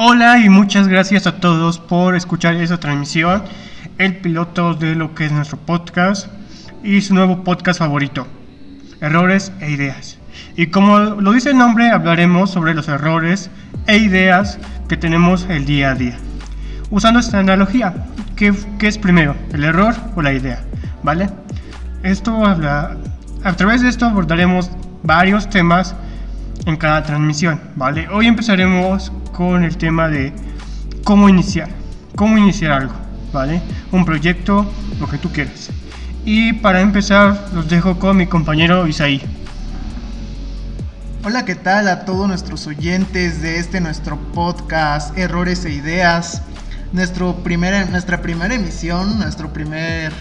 Hola y muchas gracias a todos por escuchar esta transmisión, el piloto de lo que es nuestro podcast y su nuevo podcast favorito, Errores e Ideas. Y como lo dice el nombre, hablaremos sobre los errores e ideas que tenemos el día a día. Usando esta analogía, ¿qué, qué es primero, el error o la idea? ¿Vale? Esto habla, a través de esto abordaremos varios temas en cada transmisión, ¿vale? Hoy empezaremos con el tema de cómo iniciar, cómo iniciar algo, ¿vale? Un proyecto, lo que tú quieras. Y para empezar, los dejo con mi compañero Isaí. Hola, ¿qué tal a todos nuestros oyentes de este nuestro podcast Errores e Ideas? Nuestro primera, nuestra primera emisión, nuestro primer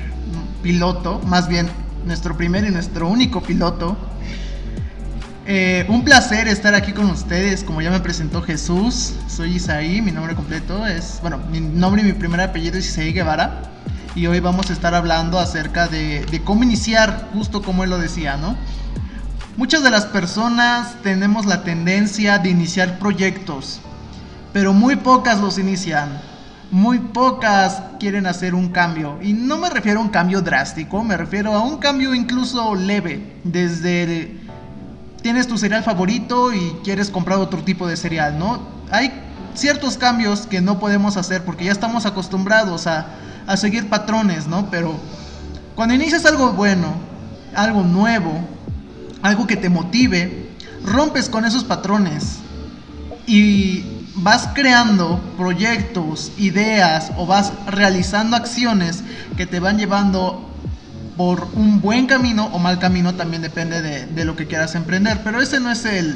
piloto, más bien nuestro primer y nuestro único piloto eh, un placer estar aquí con ustedes, como ya me presentó Jesús, soy Isaí, mi nombre completo es, bueno, mi nombre y mi primer apellido es Isaí Guevara, y hoy vamos a estar hablando acerca de, de cómo iniciar, justo como él lo decía, ¿no? Muchas de las personas tenemos la tendencia de iniciar proyectos, pero muy pocas los inician. Muy pocas quieren hacer un cambio. Y no me refiero a un cambio drástico, me refiero a un cambio incluso leve. Desde tienes tu cereal favorito y quieres comprar otro tipo de cereal, ¿no? Hay ciertos cambios que no podemos hacer porque ya estamos acostumbrados a, a seguir patrones, ¿no? Pero cuando inicias algo bueno, algo nuevo, algo que te motive, rompes con esos patrones y vas creando proyectos, ideas o vas realizando acciones que te van llevando por un buen camino o mal camino, también depende de, lo que quieras emprender. Pero ese no es el,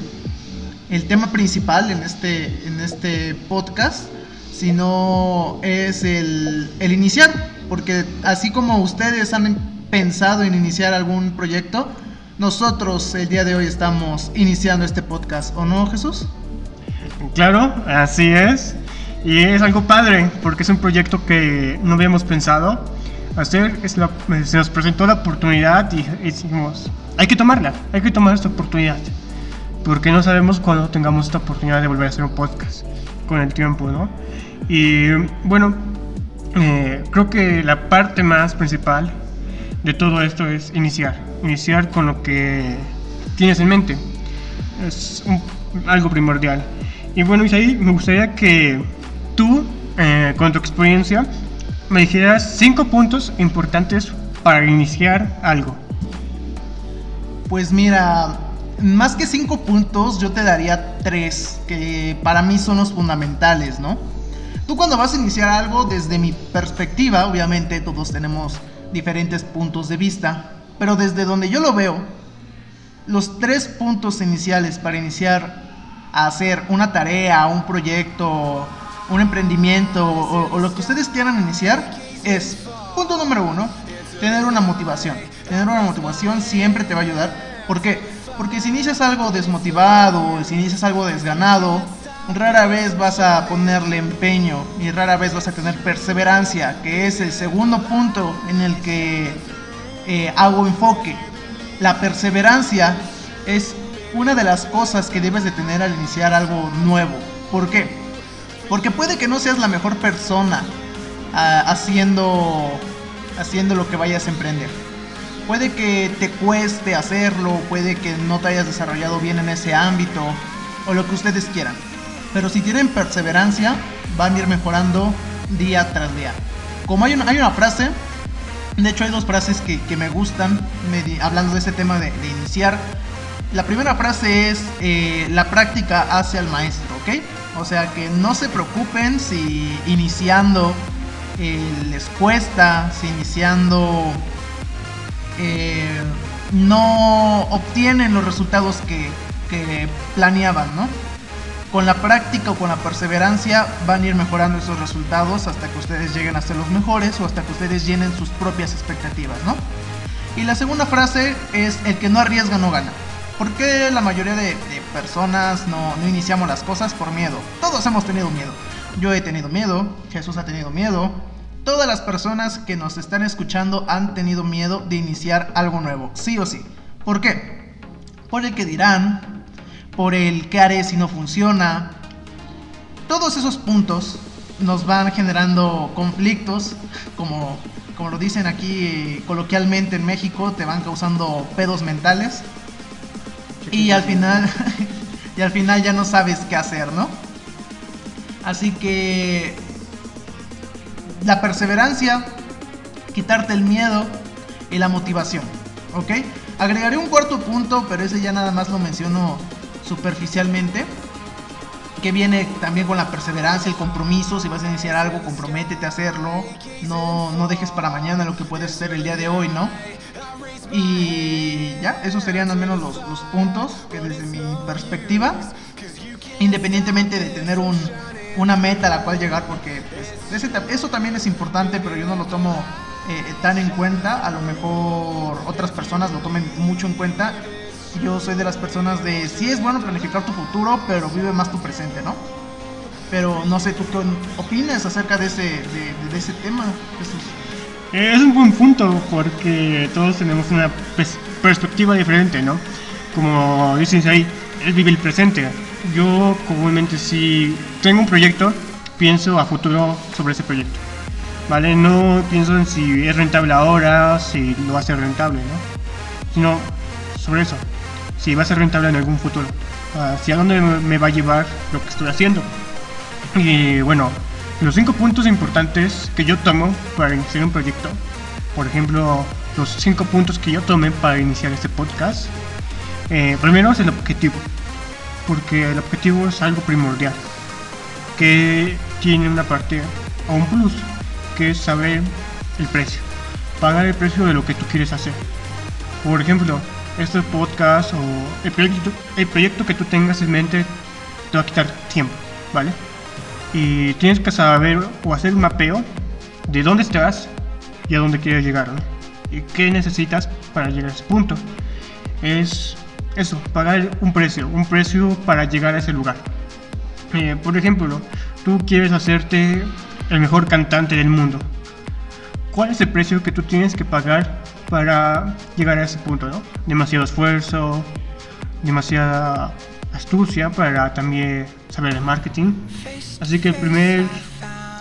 tema principal en este, en este podcast, sino es el, el iniciar. Porque así como ustedes han pensado en iniciar algún proyecto, nosotros el día de hoy estamos iniciando este podcast, ¿o no, Jesús? Claro, así es. Y es algo padre, porque es un proyecto que no habíamos pensado hacer, es la, se nos presentó la oportunidad y, decimos, hay que tomarla, hay que tomar esta oportunidad, porque no sabemos cuándo tengamos esta oportunidad de volver a hacer un podcast con el tiempo, ¿no? Y bueno, eh, creo que la parte más principal de todo esto es iniciar, iniciar con lo que tienes en mente, es algo primordial. Y bueno, Isaí, me gustaría que tú, eh, con tu experiencia, me dijeras cinco puntos importantes para iniciar algo. Pues mira, más que cinco puntos, yo te daría tres, que para mí son los fundamentales, ¿no? Tú cuando vas a iniciar algo, desde mi perspectiva, obviamente todos tenemos diferentes puntos de vista, pero desde donde yo lo veo, los tres puntos iniciales para iniciar a hacer una tarea, un proyecto, un emprendimiento o, lo que ustedes quieran iniciar es, punto número uno, tener una motivación. Tener una motivación siempre te va a ayudar. ¿Por qué? Porque si inicias algo desmotivado, si inicias algo desganado, rara vez vas a ponerle empeño y rara vez vas a tener perseverancia, que es el segundo punto en el que eh, hago enfoque. La perseverancia es una de las cosas que debes de tener al iniciar algo nuevo. ¿Por qué? Porque puede que no seas la mejor persona ah, haciendo, haciendo lo que vayas a emprender. Puede que te cueste hacerlo, puede que no te hayas desarrollado bien en ese ámbito, o lo que ustedes quieran. Pero si tienen perseverancia, van a ir mejorando día tras día. Como hay una, hay una frase, de hecho hay dos frases que, me gustan, hablando de este tema de, iniciar. La primera frase es, eh, la práctica hace al maestro, ¿ok? O sea que no se preocupen si iniciando eh, les cuesta, si iniciando eh, no obtienen los resultados que, que planeaban, ¿no? Con la práctica o con la perseverancia van a ir mejorando esos resultados hasta que ustedes lleguen a ser los mejores o hasta que ustedes llenen sus propias expectativas, ¿no? Y la segunda frase es el que no arriesga no gana. ¿Por qué la mayoría de, personas no, iniciamos las cosas por miedo? Todos hemos tenido miedo. Yo he tenido miedo, Jesús ha tenido miedo. Todas las personas que nos están escuchando han tenido miedo de iniciar algo nuevo, sí o sí. ¿Por qué? Por el que dirán, por el que haré si no funciona. todos esos puntos nos van generando conflictos, como, como lo dicen aquí eh, coloquialmente en México, te van causando pedos mentales. Y al final, y al final ya no sabes qué hacer, ¿no? Así que la perseverancia, quitarte el miedo y la motivación, ¿ok? Agregaré un cuarto punto, pero ese ya nada más lo menciono superficialmente, que viene también con la perseverancia, el compromiso, si vas a iniciar algo, comprométete a hacerlo, no, no dejes para mañana lo que puedes hacer el día de hoy, ¿no? Y ya, esos serían al menos los, los puntos que desde mi perspectiva, independientemente de tener un, una meta a la cual llegar, porque pues, eso también es importante, pero yo no lo tomo eh, tan en cuenta, a lo mejor otras personas lo tomen mucho en cuenta. Yo soy de las personas de, sí es bueno planificar tu futuro, pero vive más tu presente, ¿no? Pero no sé, ¿tú qué opinas acerca de ese, de, ese tema, Es un buen punto, porque todos tenemos una perspectiva diferente, ¿no? Como dicen ahí, es vivir el presente yo comúnmente si tengo un proyecto, pienso a futuro sobre ese proyecto. ¿Vale? No pienso en si es rentable ahora, si lo va a ser rentable, ¿no? Sino sobre eso, si va a ser rentable en algún futuro. Hacia dónde me va a llevar lo que estoy haciendo. Y bueno, los cinco puntos importantes que yo tomo para iniciar un proyecto, por ejemplo, los cinco puntos que yo tomé para iniciar este podcast, eh, primero es el objetivo porque el objetivo es algo primordial, que tiene una parte o un plus, que es saber el precio, pagar el precio de lo que tú quieres hacer. Por ejemplo, este podcast o el proyecto, el proyecto que tú tengas en mente te va a quitar tiempo, ¿vale? Y tienes que saber o hacer un mapeo de dónde estás y a dónde quieres llegar, ¿no? Y qué necesitas para llegar a ese punto. Es eso, pagar un precio, un precio para llegar a ese lugar. Eh, por ejemplo, tú quieres hacerte el mejor cantante del mundo. ¿Cuál es el precio que tú tienes que pagar para llegar a ese punto? ¿no? Demasiado esfuerzo, demasiada astucia para también saber el marketing. Así que el primer,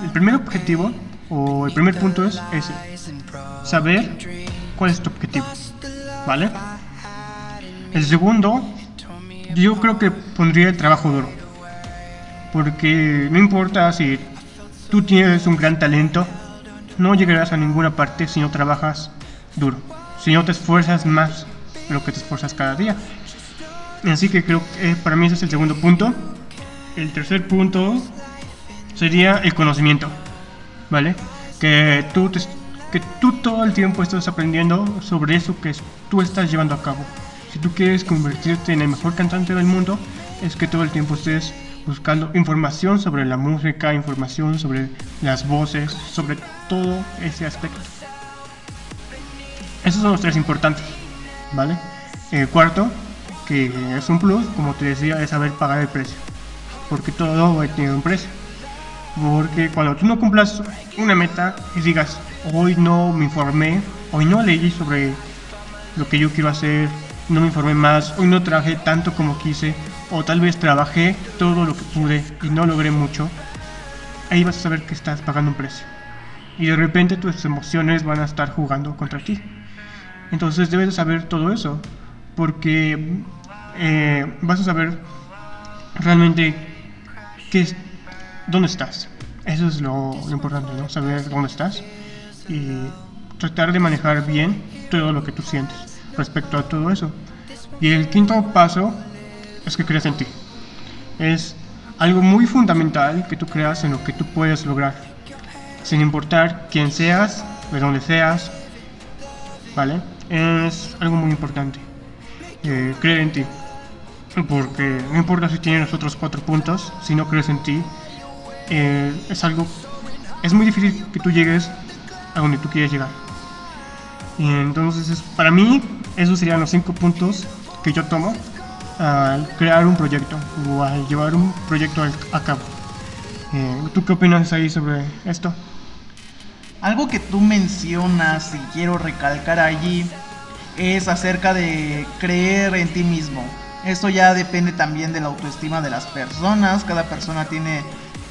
el primer objetivo o el primer punto es ese, saber cuál es tu objetivo. ¿Vale? El segundo, yo creo que pondría el trabajo duro. Porque no importa si tú tienes un gran talento, no llegarás a ninguna parte si no trabajas duro. Si no te esfuerzas más de lo que te esfuerzas cada día. Así que creo que para mí ese es el segundo punto. El tercer punto sería el conocimiento. ¿Vale? Que tú, que tú todo el tiempo estás aprendiendo sobre eso que tú estás llevando a cabo. Si tú quieres convertirte en el mejor cantante del mundo, es que todo el tiempo estés buscando información sobre la música, información sobre las voces, sobre todo ese aspecto. Esos son los tres importantes, ¿vale? El cuarto, es un plus, como te decía, es saber pagar el precio. Porque todo tiene un precio. Porque cuando tú no cumplas una meta y digas, hoy no me informé, hoy no leí sobre lo que yo quiero hacer, no me informé más, hoy no trabajé tanto como quise, o tal vez trabajé todo lo que pude y no logré mucho, ahí vas a saber que estás pagando un precio. Y de repente tus emociones van a estar jugando contra ti. Entonces debes saber todo eso, porque eh, vas a saber realmente qué es, dónde estás. Eso es lo, importante. Saber dónde estás y tratar de manejar bien todo lo que tú sientes respecto a todo eso. Y el quinto paso es que creas en ti. Es algo muy fundamental que tú creas en lo que tú puedes lograr. Sin importar quién seas, de dónde seas. ¿Vale? Es algo muy importante. Eh, creer en ti. Porque no importa si tienes los otros cuatro puntos, si no crees en ti, eh, es algo. Es muy difícil que tú llegues a donde tú quieres llegar. Y entonces, para mí, esos serían los cinco puntos que yo tomo al crear un proyecto o al llevar un proyecto a cabo. Eh, ¿Tú qué opinas ahí sobre esto? Algo que tú mencionas y quiero recalcar allí es acerca de creer en ti mismo. Esto ya depende también de la autoestima de las personas. Cada persona tiene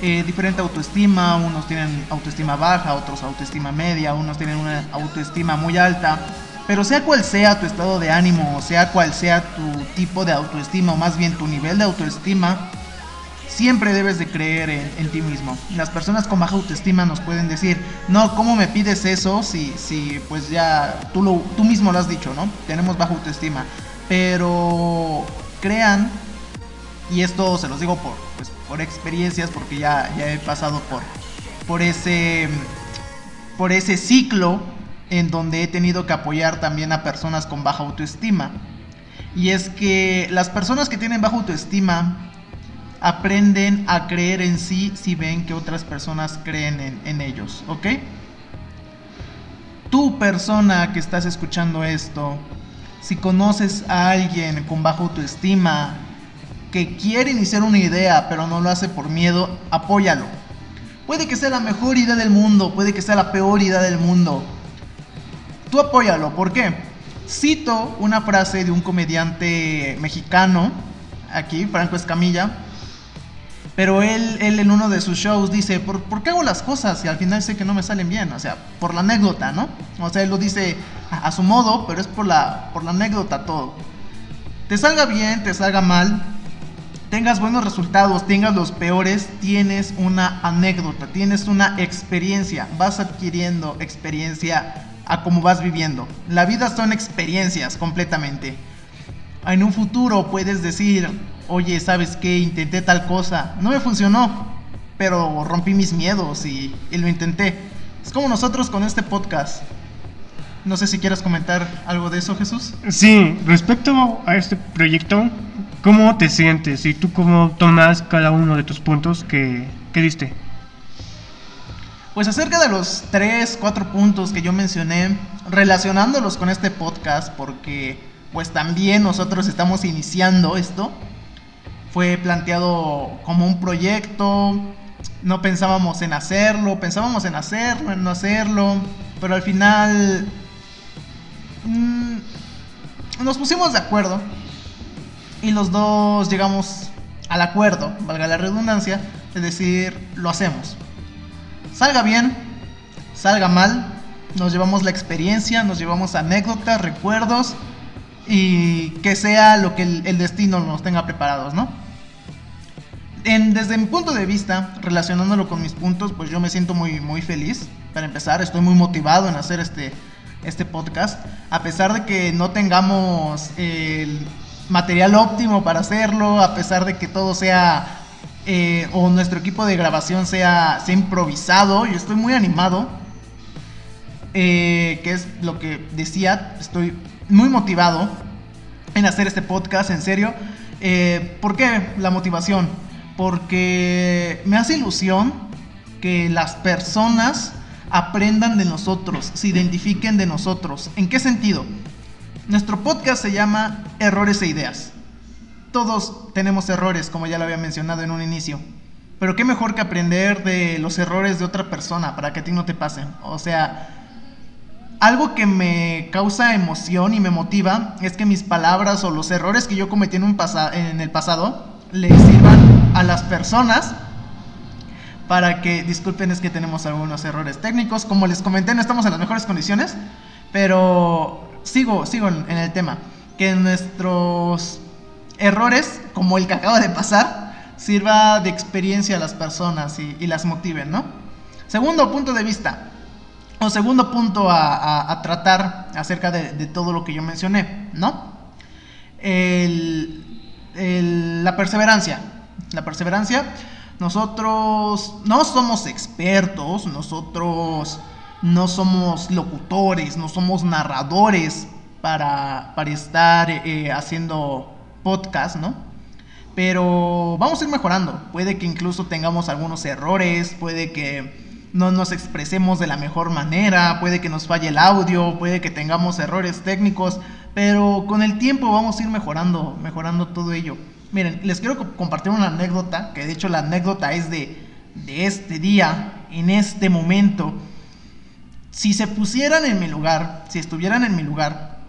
eh, diferente autoestima, unos tienen autoestima baja, otros autoestima media, unos tienen una autoestima muy alta. Pero sea cual sea tu estado de ánimo, sea cual sea tu tipo de autoestima, o más bien tu nivel de autoestima, siempre debes de creer en, ti mismo. Las personas con baja autoestima nos pueden decir, no, ¿cómo me pides eso si, si pues ya tú, tú mismo lo has dicho, ¿no? Tenemos baja autoestima. Pero crean, y esto se los digo por, pues, por experiencias, porque ya, ya he pasado por, por, ese, por ese ciclo en donde he tenido que apoyar también a personas con baja autoestima. Y es que las personas que tienen baja autoestima aprenden a creer en sí si ven que otras personas creen en, ellos, ¿ok? Tú persona que estás escuchando esto, si conoces a alguien con baja autoestima, que quiere iniciar una idea pero no lo hace por miedo, apóyalo. Puede que sea la mejor idea del mundo, puede que sea la peor idea del mundo, Tú apóyalo, ¿por qué? Cito una frase de un comediante mexicano, aquí, Franco Escamilla, pero él, él en uno de sus shows dice, ¿por, qué hago las cosas y al final sé que no me salen bien? O sea, por la anécdota, ¿no? O sea, él lo dice a, su modo, pero es por la, por la anécdota todo. Te salga bien, te salga mal, tengas buenos resultados, tengas los peores, tienes una anécdota, tienes una experiencia, vas adquiriendo experiencia a cómo vas viviendo. La vida son experiencias completamente. En un futuro puedes decir, oye, ¿sabes qué? Intenté tal cosa, no me funcionó, pero rompí mis miedos y, lo intenté. Es como nosotros con este podcast. No sé si quieres comentar algo de eso, Jesús. Sí, respecto a este proyecto, ¿cómo te sientes y tú cómo tomas cada uno de tus puntos que, que diste? Pues acerca de los tres, cuatro puntos que yo mencioné, relacionándolos con este podcast, porque pues también nosotros estamos iniciando esto, fue planteado como un proyecto, no pensábamos en hacerlo, pensábamos en hacerlo, en no hacerlo, pero al final mmm, nos pusimos de acuerdo y los dos llegamos al acuerdo, valga la redundancia, es decir, lo hacemos. Salga bien, salga mal, nos llevamos la experiencia, nos llevamos anécdotas, recuerdos y que sea lo que el, destino nos tenga preparados, ¿no? Desde mi punto de vista, relacionándolo con mis puntos, pues yo me siento muy, muy feliz. Para empezar, estoy muy motivado en hacer este, este podcast. A pesar de que no tengamos el material óptimo para hacerlo, a pesar de que todo sea eh, o nuestro equipo de grabación sea, sea improvisado. Yo estoy muy animado. Eh, que es lo que decía. Estoy muy motivado en hacer este podcast, en serio. Eh, ¿Por qué la motivación? Porque me hace ilusión que las personas aprendan de nosotros, se identifiquen de nosotros. ¿En qué sentido? Nuestro podcast se llama Errores e Ideas. Todos tenemos errores, como ya lo había mencionado en un inicio. Pero qué mejor que aprender de los errores de otra persona para que a ti no te pasen. O sea, algo que me causa emoción y me motiva es que mis palabras o los errores que yo cometí en, un en el pasado le sirvan a las personas para que, disculpen, es que tenemos algunos errores técnicos. Como les comenté, no estamos en las mejores condiciones, pero sigo, sigo en el tema. Que nuestros errores como el que acaba de pasar sirva de experiencia a las personas y, las motiven, ¿no? Segundo punto de vista, o segundo punto a, tratar acerca de, todo lo que yo mencioné, ¿no? la perseverancia. La perseverancia, nosotros no somos expertos, nosotros no somos locutores, no somos narradores para, para estar eh, haciendo podcast, ¿no? Pero vamos a ir mejorando. Puede que incluso tengamos algunos errores, puede que no nos expresemos de la mejor manera, puede que nos falle el audio, puede que tengamos errores técnicos, pero con el tiempo vamos a ir mejorando, mejorando todo ello. Miren, les quiero compartir una anécdota, que de hecho la anécdota es de, de este día, en este momento. Si se pusieran en mi lugar, si estuvieran en mi lugar,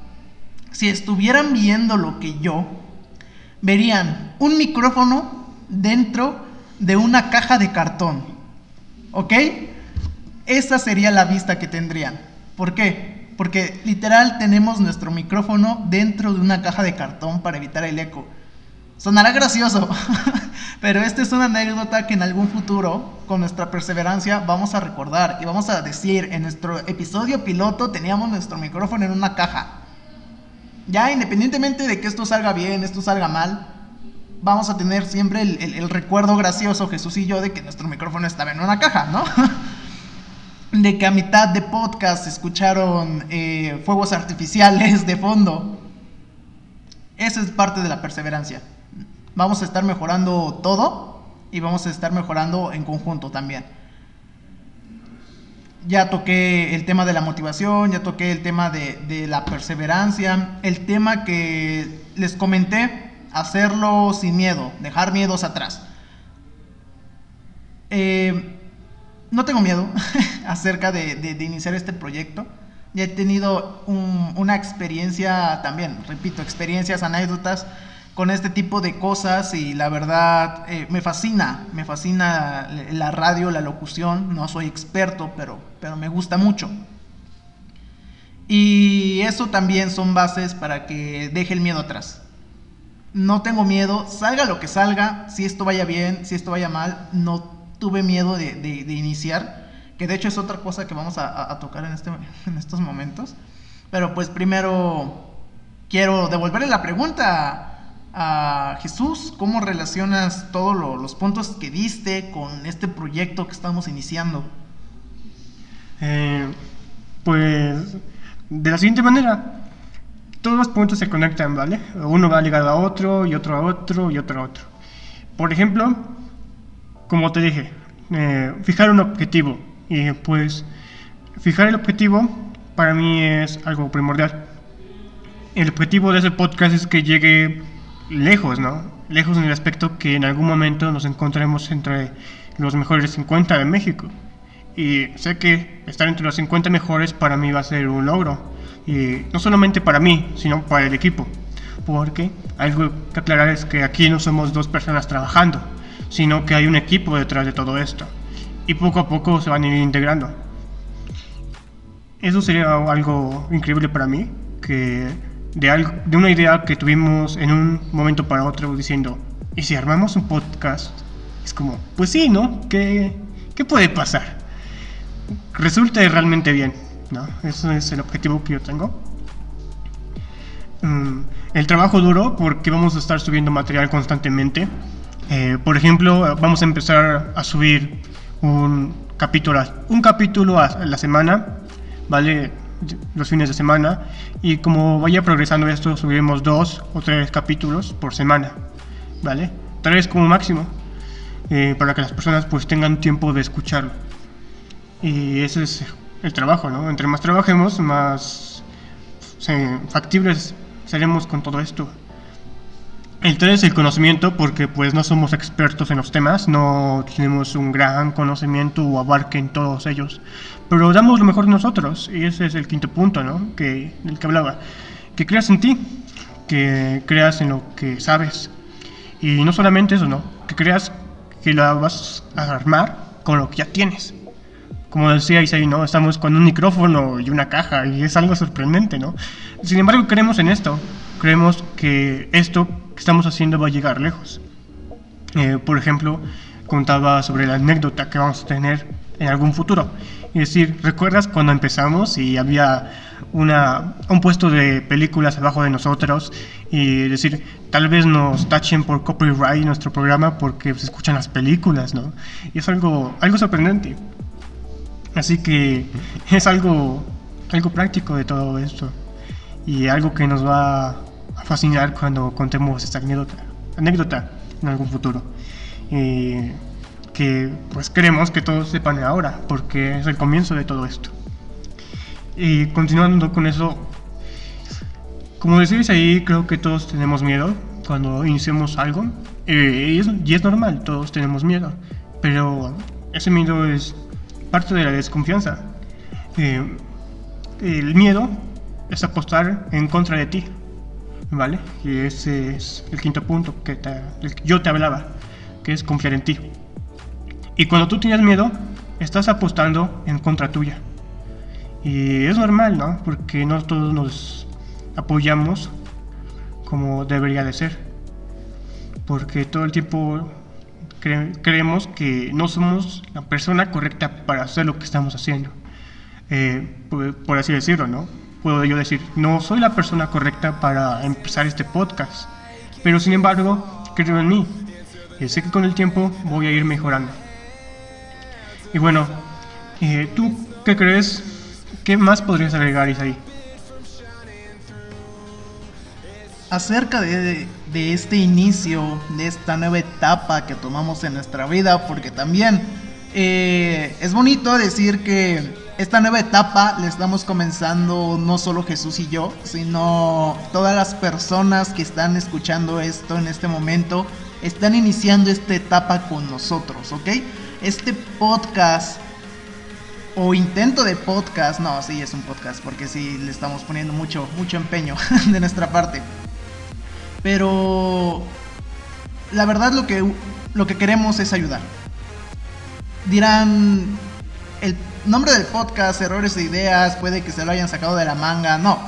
si estuvieran viendo lo que yo verían un micrófono dentro de una caja de cartón. ¿Ok? Esa sería la vista que tendrían. ¿Por qué? Porque literal tenemos nuestro micrófono dentro de una caja de cartón para evitar el eco. Sonará gracioso, pero esta es una anécdota que en algún futuro, con nuestra perseverancia, vamos a recordar y vamos a decir, en nuestro episodio piloto teníamos nuestro micrófono en una caja. Ya independientemente de que esto salga bien, esto salga mal, vamos a tener siempre el, recuerdo gracioso, Jesús y yo, de que nuestro micrófono estaba en una caja, ¿no? de que a mitad de podcast escucharon eh, fuegos artificiales de fondo. Esa es parte de la perseverancia vamos a estar mejorando todo y vamos a estar mejorando en conjunto también. Ya toqué el tema de la motivación, ya toqué el tema de, la perseverancia, el tema que les comenté, hacerlo sin miedo, dejar miedos atrás. Eh, no tengo miedo acerca de, iniciar este proyecto. Ya he tenido una experiencia también, repito, experiencias, anécdotas con este tipo de cosas y la verdad eh, me fascina, me fascina la radio, la locución, no soy experto, pero, pero me gusta mucho. Y eso también son bases para que deje el miedo atrás. No tengo miedo, salga lo que salga, si esto vaya bien, si esto vaya mal, no tuve miedo de, iniciar, que de hecho es otra cosa que vamos a, tocar en, este, en estos momentos. Pero pues primero quiero devolverle la pregunta a Jesús, ¿cómo relacionas todos los puntos que diste con este proyecto que estamos iniciando? Eh, pues de la siguiente manera, todos los puntos se conectan, ¿vale? Uno va ligado a otro y otro a otro y otro a otro. Por ejemplo, como te dije, eh, fijar un objetivo. Y pues fijar el objetivo para mí es algo primordial. El objetivo de ese podcast es que llegue lejos, ¿no? Lejos en el aspecto que en algún momento nos encontremos entre los mejores 50 de México. Y sé que estar entre los 50 mejores para mí va a ser un logro. Y no solamente para mí, sino para el equipo. Porque algo que aclarar es que aquí no somos dos personas trabajando, sino que hay un equipo detrás de todo esto. Y poco a poco se van a ir integrando. Eso sería algo increíble para mí, que de, algo, de una idea que tuvimos en un momento para otro diciendo, ¿y si armamos un podcast? Es como, pues sí, ¿no? ¿Qué, qué puede pasar? Resulte realmente bien, ¿no? Eso es el objetivo que yo tengo. Mm, el trabajo duro porque vamos a estar subiendo material constantemente. Eh, por ejemplo, vamos a empezar a subir un capítulo, un capítulo a la semana, ¿vale? Los fines de semana y como vaya progresando esto subiremos dos o tres capítulos por semana, ¿vale? Tres como máximo, eh, para que las personas pues tengan tiempo de escucharlo. Y ese es el trabajo, ¿no? Entre más trabajemos, más factibles seremos con todo esto. El tres, el conocimiento, porque pues no somos expertos en los temas, no tenemos un gran conocimiento o abarque en todos ellos, pero damos lo mejor de nosotros, y ese es el quinto punto, ¿no? Que, del que hablaba. Que creas en ti, que creas en lo que sabes, y no solamente eso, ¿no? Que creas que la vas a armar con lo que ya tienes. Como decía Isaí, ¿no? Estamos con un micrófono y una caja, y es algo sorprendente, ¿no? Sin embargo, creemos en esto, creemos que esto estamos haciendo va a llegar lejos. Eh, por ejemplo, contaba sobre la anécdota que vamos a tener en algún futuro. Es decir, ¿recuerdas cuando empezamos y había una, un puesto de películas abajo de nosotros y decir, tal vez nos tachen por copyright nuestro programa porque se escuchan las películas, ¿no? Y es algo, algo sorprendente. Así que es algo, algo práctico de todo esto y algo que nos va fascinar cuando contemos esta anécdota, anécdota en algún futuro. y que pues queremos que todos sepan ahora, porque es el comienzo de todo esto. Y continuando con eso, como decís ahí, creo que todos tenemos miedo cuando iniciamos algo. y, es, y, es, normal, todos tenemos miedo. Pero ese miedo es parte de la desconfianza. el miedo es apostar en contra de ti. ¿Vale? Y ese es el quinto punto que yo te hablaba, que es confiar en ti. Y cuando tú tienes miedo, estás apostando en contra tuya. Y es normal, ¿no? Porque no todos nos apoyamos como debería de ser. Porque todo el tiempo creemos que no somos la persona correcta para hacer lo que estamos haciendo. Eh, por, así decirlo, ¿no? Puedo yo decir, no soy la persona correcta para empezar este podcast. Pero sin embargo, creo en mí. Y sé que con el tiempo voy a ir mejorando. Y bueno, eh, ¿tú qué crees? ¿Qué más podrías agregar, Isaí? acerca de, este inicio, de esta nueva etapa que tomamos en nuestra vida, porque también eh, es bonito decir que esta nueva etapa la estamos comenzando no solo Jesús y yo, sino todas las personas que están escuchando esto en este momento, están iniciando esta etapa con nosotros, ¿ok? Este podcast o intento de podcast, no, sí es un podcast porque sí le estamos poniendo mucho mucho empeño de nuestra parte. Pero la verdad lo que, lo que queremos es ayudar. Dirán, el nombre del podcast, errores de ideas, puede que se lo hayan sacado de la manga. No.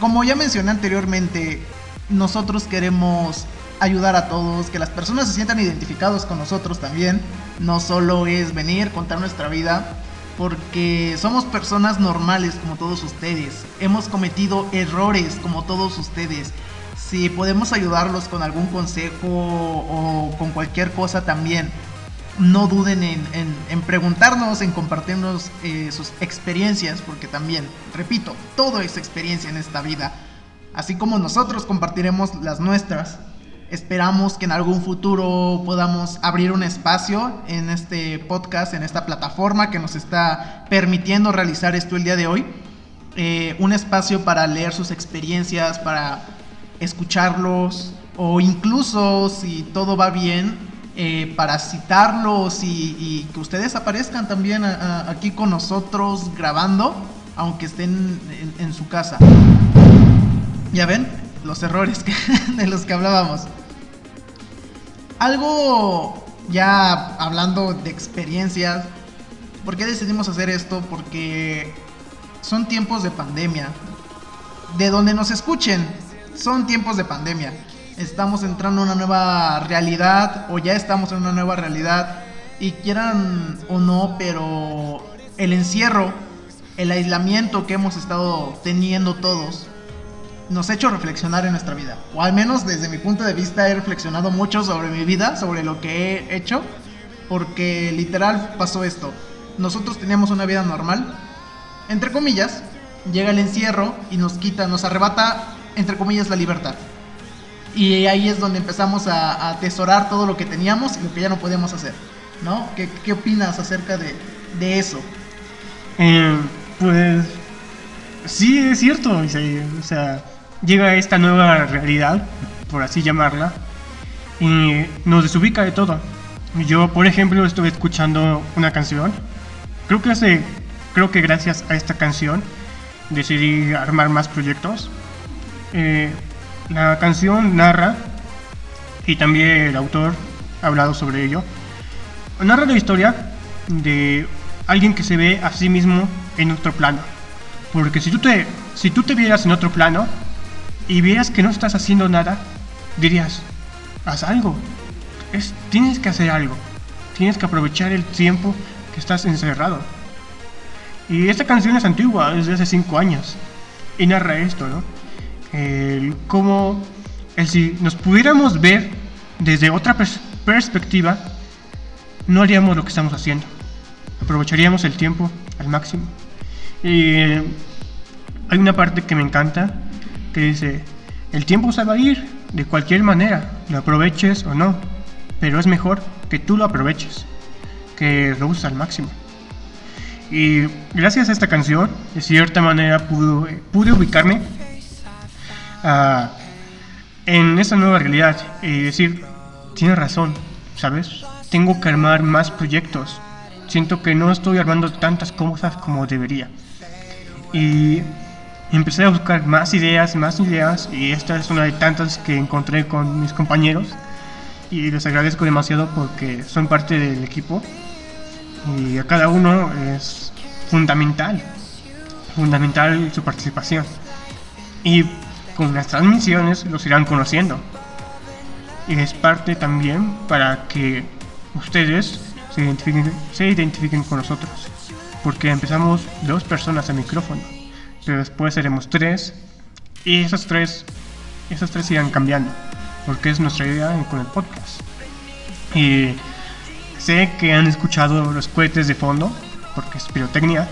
Como ya mencioné anteriormente, nosotros queremos ayudar a todos, que las personas se sientan identificados con nosotros también. No solo es venir, contar nuestra vida, porque somos personas normales como todos ustedes. Hemos cometido errores como todos ustedes si podemos ayudarlos con algún consejo o con cualquier cosa también, no duden en, preguntarnos, en compartirnos eh, sus experiencias, porque también, repito, todo es experiencia en esta vida. Así como nosotros compartiremos las nuestras, esperamos que en algún futuro podamos abrir un espacio en este podcast, en esta plataforma que nos está permitiendo realizar esto el día de hoy. Eh, un espacio para leer sus experiencias, para escucharlos o incluso si todo va bien eh, para citarlos y, que ustedes aparezcan también aquí con nosotros grabando aunque estén en, su casa ya ven los errores de los que hablábamos algo ya hablando de experiencias ¿por qué decidimos hacer esto? porque son tiempos de pandemia de donde nos escuchen son tiempos de pandemia. Estamos entrando en una nueva realidad o ya estamos en una nueva realidad y quieran o no, pero el encierro, el aislamiento que hemos estado teniendo todos, nos ha hecho reflexionar en nuestra vida. O al menos desde mi punto de vista he reflexionado mucho sobre mi vida, sobre lo que he hecho, porque literal pasó esto. Nosotros teníamos una vida normal, entre comillas, llega el encierro y nos quita, nos arrebata entre comillas, la libertad. Y ahí es donde empezamos a, atesorar todo lo que teníamos y lo que ya no podíamos hacer, ¿no? ¿Qué, qué opinas acerca de, de eso? Eh, pues sí, es cierto, o sea, llega esta nueva realidad, por así llamarla, y nos desubica de todo. Yo, por ejemplo, estuve escuchando una canción, creo que hace, creo que gracias a esta canción decidí armar más proyectos eh, la canción narra, y también el autor ha hablado sobre ello, narra la historia de alguien que se ve a sí mismo en otro plano. Porque si tú te, si tú te vieras en otro plano y vieras que no estás haciendo nada, dirías, haz algo. Es, tienes que hacer algo. Tienes que aprovechar el tiempo que estás encerrado. Y esta canción es antigua, es de hace 5 años. Y narra esto, ¿no? El cómo, el si nos pudiéramos ver desde otra perspectiva, no haríamos lo que estamos haciendo. Aprovecharíamos el tiempo al máximo. Y hay una parte que me encanta que dice, el tiempo se va a ir de cualquier manera, lo aproveches o no, pero es mejor que tú lo aproveches, que lo uses al máximo. Y gracias a esta canción, de cierta manera pude, pude ubicarme en esa nueva realidad y decir, tiene razón, ¿sabes? Tengo que armar más proyectos. Siento que no estoy armando tantas cosas como debería. Y empecé a buscar más ideas, más ideas, y esta es una de tantas que encontré con mis compañeros. y les agradezco demasiado porque son parte del equipo y a cada uno es fundamental, fundamental su participación. Y con las transmisiones los irán conociendo. Y es parte también para que ustedes se identifiquen, se identifiquen con nosotros. Porque empezamos dos personas al micrófono, pero después seremos tres y esas tres, esas tres irán cambiando, porque es nuestra idea con el podcast. Y sé que han escuchado los cohetes de fondo, porque es pirotecnia,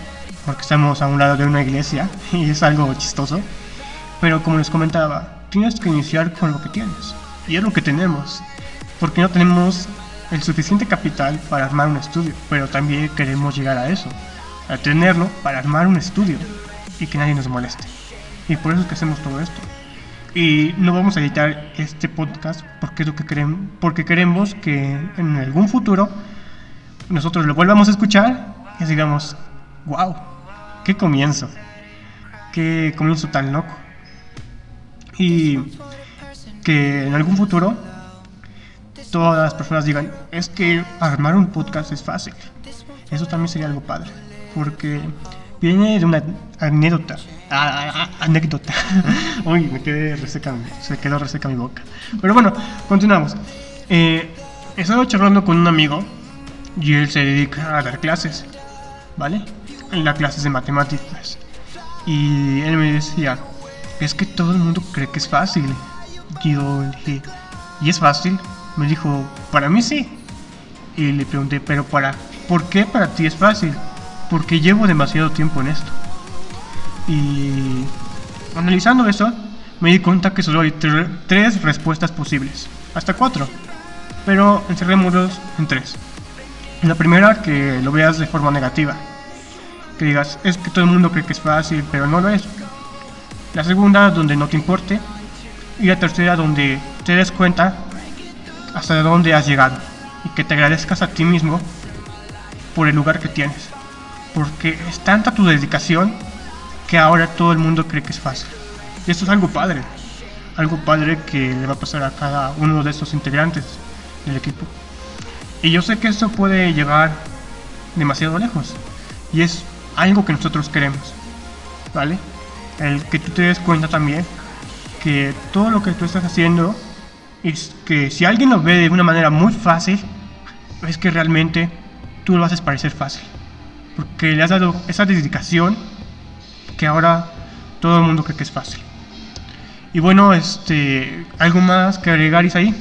porque estamos a un lado de una iglesia y es algo chistoso. Pero como les comentaba, tienes que iniciar con lo que tienes. Y es lo que tenemos. Porque no tenemos el suficiente capital para armar un estudio. Pero también queremos llegar a eso. A tenerlo para armar un estudio. Y que nadie nos moleste. Y por eso es que hacemos todo esto. Y no vamos a editar este podcast porque es lo que queremos, porque queremos que en algún futuro nosotros lo volvamos a escuchar y digamos, wow, qué comienzo, qué comienzo tan loco. Y que en algún futuro todas las personas digan, es que armar un podcast es fácil. Eso también sería algo padre, porque viene de una anécdota. Ah, anécdota. Uy, me quedé reseca, se quedó reseca mi boca. Pero bueno, continuamos. Eh, estaba charlando con un amigo y él se dedica a dar clases, ¿vale? En las clases de matemáticas. Y él me decía, es que todo el mundo cree que es fácil. Yo le dije, ¿y es fácil? Me dijo, para mí sí. Y le pregunté, pero para, ¿por qué para ti es fácil? Porque llevo demasiado tiempo en esto. Y analizando eso, me di cuenta que solo hay tres respuestas posibles, hasta cuatro, pero encerrémoslos en tres. La primera, que lo veas de forma negativa, que digas, es que todo el mundo cree que es fácil, pero no lo es. La segunda, donde no te importe, y la tercera, donde te des cuenta hasta dónde has llegado y que te agradezcas a ti mismo por el lugar que tienes, porque es tanta tu dedicación que ahora todo el mundo cree que es fácil. Y esto es algo padre, algo padre que le va a pasar a cada uno de estos integrantes del equipo. Y yo sé que esto puede llegar demasiado lejos. Y es algo que nosotros queremos. ¿Vale? El que tú te des cuenta también que todo lo que tú estás haciendo es que si alguien lo ve de una manera muy fácil, es que realmente tú lo haces parecer fácil. Porque le has dado esa dedicación que ahora todo el mundo cree que es fácil. Y bueno, este, ¿algo más que agregar, Isaí?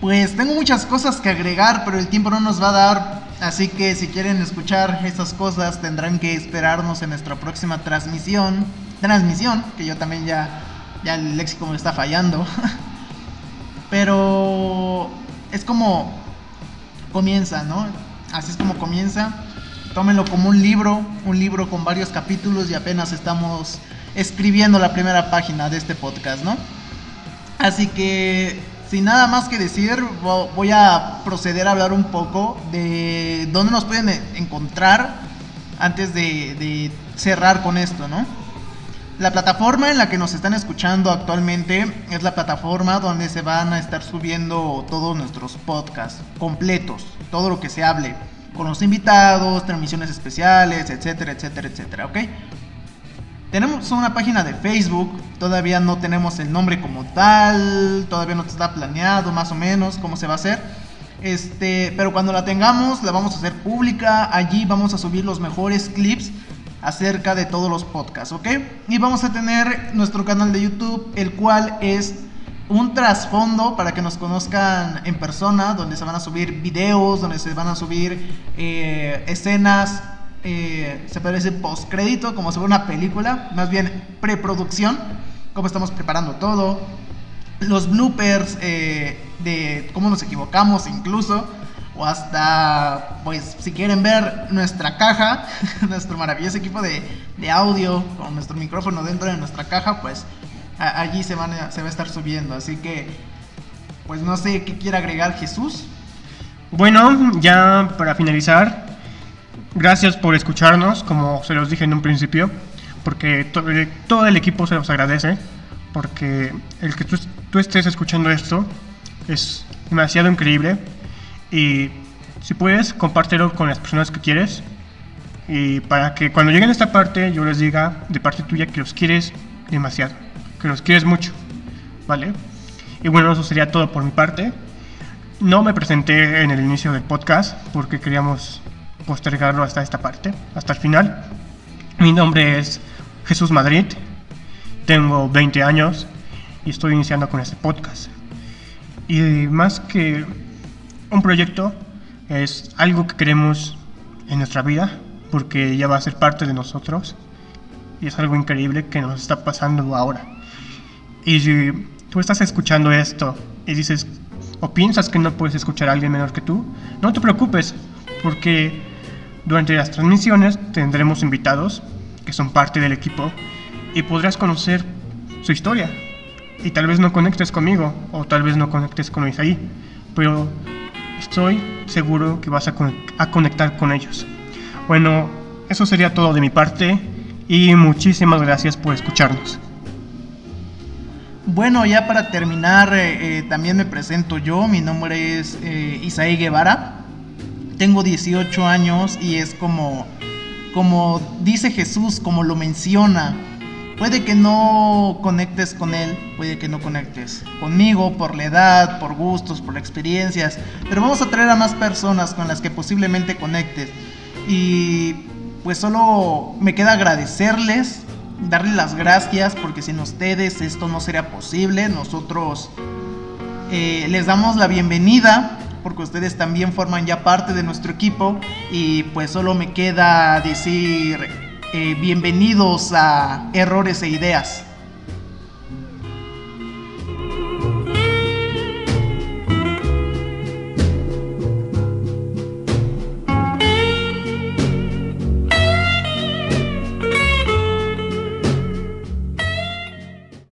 Pues tengo muchas cosas que agregar, pero el tiempo no nos va a dar. Así que si quieren escuchar esas cosas, tendrán que esperarnos en nuestra próxima transmisión. Transmisión, que yo también ya, ya el léxico me está fallando. pero es como comienza, ¿no? Así es como comienza tómenlo como un libro, un libro con varios capítulos y apenas estamos escribiendo la primera página de este podcast, ¿no? Así que, sin nada más que decir, voy a proceder a hablar un poco de dónde nos pueden encontrar antes de, cerrar con esto, ¿no? La plataforma en la que nos están escuchando actualmente es la plataforma donde se van a estar subiendo todos nuestros podcasts completos, todo lo que se hable con los invitados, transmisiones especiales, etcétera, etcétera, etcétera, ¿ok? Tenemos una página de Facebook, todavía no tenemos el nombre como tal, todavía no está planeado más o menos cómo se va a hacer. Este, pero cuando la tengamos la vamos a hacer pública, allí vamos a subir los mejores clips acerca de todos los podcasts, ¿ok? Y vamos a tener nuestro canal de YouTube, el cual es un trasfondo para que nos conozcan en persona, donde se van a subir videos, donde se van a subir eh, escenas, eh, se puede decir postcrédito, como fuera una película, más bien preproducción, cómo estamos preparando todo, los bloopers eh, de cómo nos equivocamos incluso, o hasta, pues, si quieren ver nuestra caja, nuestro maravilloso equipo de, de audio, con nuestro micrófono dentro de nuestra caja, pues allí se, van se va a estar subiendo. Así que, pues no sé qué quiere agregar Jesús. Bueno, ya para finalizar, gracias por escucharnos, como se los dije en un principio, porque todo el, equipo se los agradece, porque el que tú, estés escuchando esto Es demasiado increíble y si puedes, compártelo con las personas que quieres y para que cuando lleguen a esta parte yo les diga de parte tuya que los quieres demasiado, que los quieres mucho, ¿vale? Y bueno, eso sería todo por mi parte. No me presenté en el inicio del podcast porque queríamos postergarlo hasta esta parte, hasta el final. Mi nombre es Jesús Madrid, tengo 20 años y estoy iniciando con este podcast. Y más que un proyecto, es algo que queremos en nuestra vida porque ya va a ser parte de nosotros y es algo increíble que nos está pasando ahora. Y si tú estás escuchando esto y dices, o piensas que no puedes escuchar a alguien menor que tú, no te preocupes, porque durante las transmisiones tendremos invitados que son parte del equipo y podrás conocer su historia. Y tal vez no conectes conmigo, o tal vez no conectes con Isaí, pero estoy seguro que vas a, conectar con ellos. Bueno, eso sería todo de mi parte y muchísimas gracias por escucharnos. Bueno, ya para terminar, eh, eh, también me presento yo. Mi nombre es eh, Isaí Guevara. Tengo 18 años y es como, como dice Jesús, como lo menciona. Puede que no conectes con Él, puede que no conectes conmigo por la edad, por gustos, por experiencias, pero vamos a traer a más personas con las que posiblemente conectes. Y pues solo me queda agradecerles darle las gracias porque sin ustedes esto no sería posible. Nosotros eh, les damos la bienvenida porque ustedes también forman ya parte de nuestro equipo y pues solo me queda decir eh, bienvenidos a Errores e Ideas.